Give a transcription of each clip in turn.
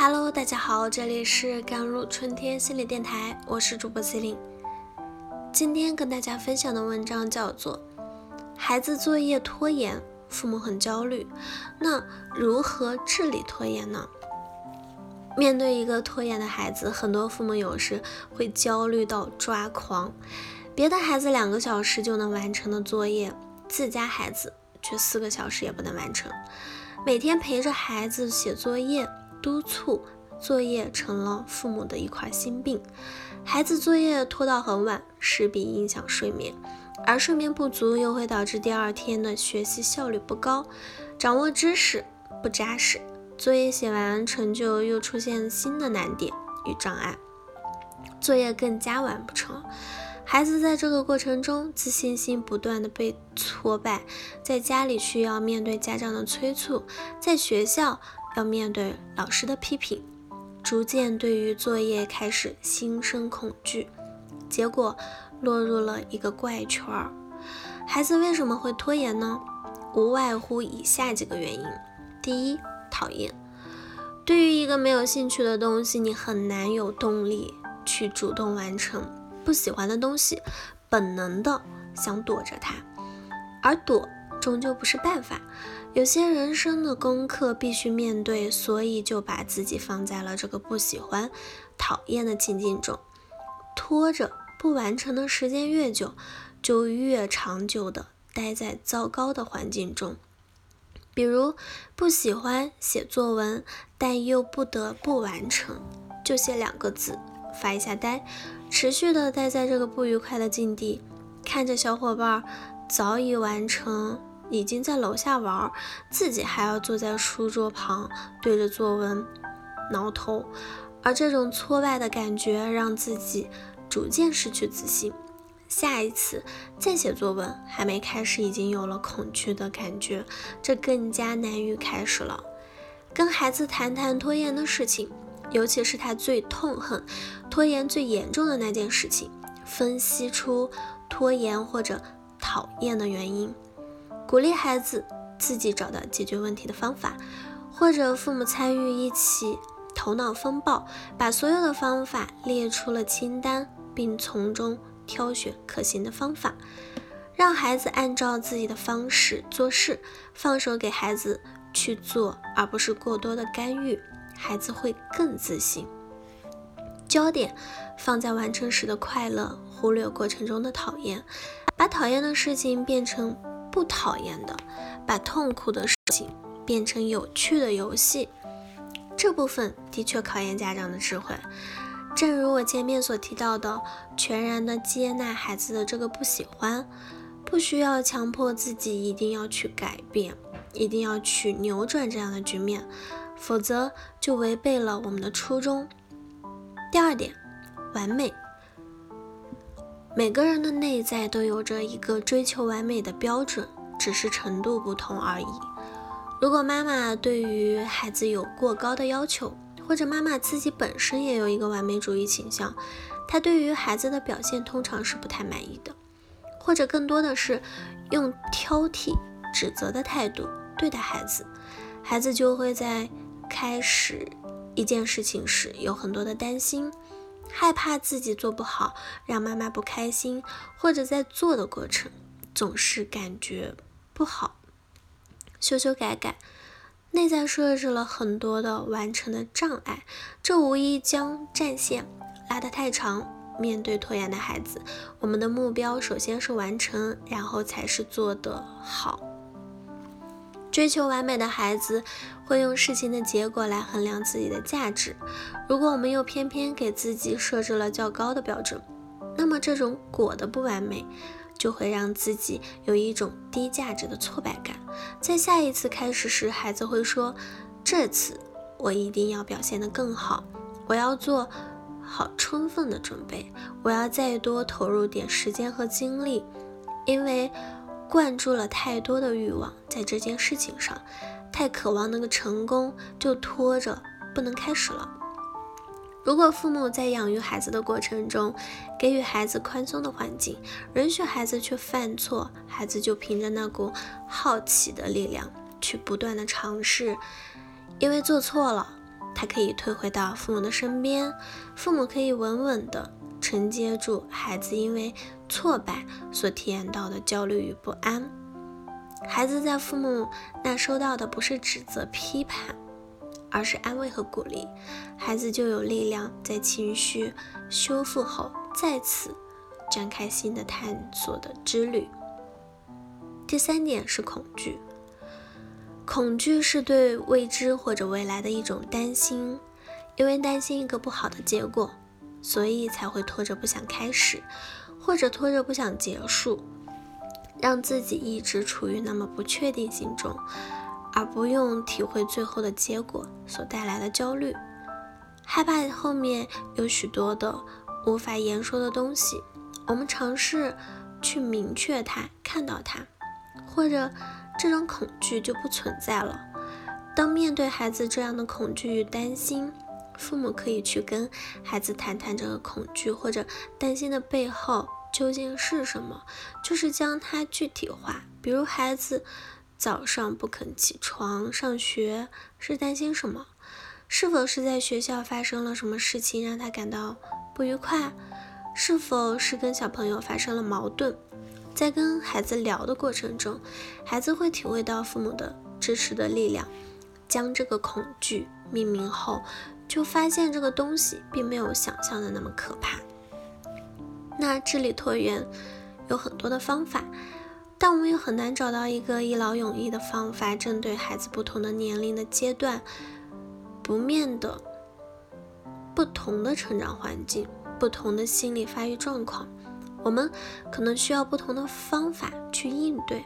Hello，大家好，这里是甘露春天心理电台，我是主播 c e l i n e 今天跟大家分享的文章叫做《孩子作业拖延，父母很焦虑》，那如何治理拖延呢？面对一个拖延的孩子，很多父母有时会焦虑到抓狂。别的孩子两个小时就能完成的作业，自家孩子却四个小时也不能完成。每天陪着孩子写作业。督促作业成了父母的一块心病，孩子作业拖到很晚，势必影响睡眠，而睡眠不足又会导致第二天的学习效率不高，掌握知识不扎实，作业写完成就又出现新的难点与障碍，作业更加完不成。孩子在这个过程中自信心不断的被挫败，在家里需要面对家长的催促，在学校。要面对老师的批评，逐渐对于作业开始心生恐惧，结果落入了一个怪圈儿。孩子为什么会拖延呢？无外乎以下几个原因：第一，讨厌。对于一个没有兴趣的东西，你很难有动力去主动完成；不喜欢的东西，本能的想躲着它，而躲。终究不是办法，有些人生的功课必须面对，所以就把自己放在了这个不喜欢、讨厌的情境中，拖着不完成的时间越久，就越长久的待在糟糕的环境中。比如不喜欢写作文，但又不得不完成，就写两个字，发一下呆，持续的待在这个不愉快的境地，看着小伙伴早已完成。已经在楼下玩，自己还要坐在书桌旁对着作文挠头，而这种挫败的感觉让自己逐渐失去自信。下一次再写作文，还没开始，已经有了恐惧的感觉，这更加难于开始了。跟孩子谈谈拖延的事情，尤其是他最痛恨、拖延最严重的那件事情，分析出拖延或者讨厌的原因。鼓励孩子自己找到解决问题的方法，或者父母参与一起头脑风暴，把所有的方法列出了清单，并从中挑选可行的方法，让孩子按照自己的方式做事，放手给孩子去做，而不是过多的干预，孩子会更自信。焦点放在完成时的快乐，忽略过程中的讨厌，把讨厌的事情变成。不讨厌的，把痛苦的事情变成有趣的游戏，这部分的确考验家长的智慧。正如我前面所提到的，全然的接纳孩子的这个不喜欢，不需要强迫自己一定要去改变，一定要去扭转这样的局面，否则就违背了我们的初衷。第二点，完美。每个人的内在都有着一个追求完美的标准，只是程度不同而已。如果妈妈对于孩子有过高的要求，或者妈妈自己本身也有一个完美主义倾向，她对于孩子的表现通常是不太满意的，或者更多的是用挑剔、指责的态度对待孩子，孩子就会在开始一件事情时有很多的担心。害怕自己做不好，让妈妈不开心，或者在做的过程总是感觉不好，修修改改，内在设置了很多的完成的障碍，这无疑将战线拉得太长。面对拖延的孩子，我们的目标首先是完成，然后才是做得好。追求完美的孩子会用事情的结果来衡量自己的价值。如果我们又偏偏给自己设置了较高的标准，那么这种果的不完美就会让自己有一种低价值的挫败感。在下一次开始时，孩子会说：“这次我一定要表现得更好，我要做好充分的准备，我要再多投入点时间和精力，因为。”灌注了太多的欲望在这件事情上，太渴望那个成功，就拖着不能开始了。如果父母在养育孩子的过程中，给予孩子宽松的环境，允许孩子去犯错，孩子就凭着那股好奇的力量去不断的尝试，因为做错了他可以退回到父母的身边，父母可以稳稳地承接住孩子因为挫败所体验到的焦虑与不安。孩子在父母那收到的不是指责、批判，而是安慰和鼓励，孩子就有力量在情绪修复后再次展开新的探索的之旅。第三点是恐惧。恐惧是对未知或者未来的一种担心，因为担心一个不好的结果，所以才会拖着不想开始，或者拖着不想结束，让自己一直处于那么不确定性中，而不用体会最后的结果所带来的焦虑，害怕后面有许多的无法言说的东西。我们尝试去明确它，看到它，或者。这种恐惧就不存在了。当面对孩子这样的恐惧与担心，父母可以去跟孩子谈谈这个恐惧或者担心的背后究竟是什么，就是将它具体化。比如孩子早上不肯起床上学，是担心什么？是否是在学校发生了什么事情让他感到不愉快？是否是跟小朋友发生了矛盾？在跟孩子聊的过程中，孩子会体会到父母的支持的力量。将这个恐惧命名后，就发现这个东西并没有想象的那么可怕。那智力拖延有很多的方法，但我们又很难找到一个一劳永逸的方法，针对孩子不同的年龄的阶段、不面的不同的成长环境、不同的心理发育状况。我们可能需要不同的方法去应对，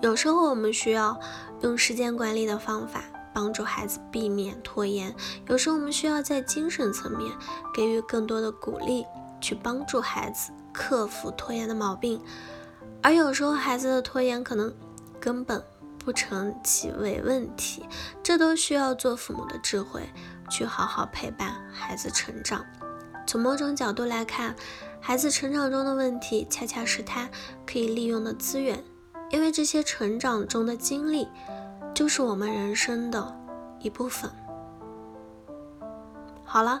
有时候我们需要用时间管理的方法帮助孩子避免拖延，有时候我们需要在精神层面给予更多的鼓励，去帮助孩子克服拖延的毛病，而有时候孩子的拖延可能根本不成其为问题，这都需要做父母的智慧去好好陪伴孩子成长。从某种角度来看。孩子成长中的问题，恰恰是他可以利用的资源，因为这些成长中的经历，就是我们人生的一部分。好了，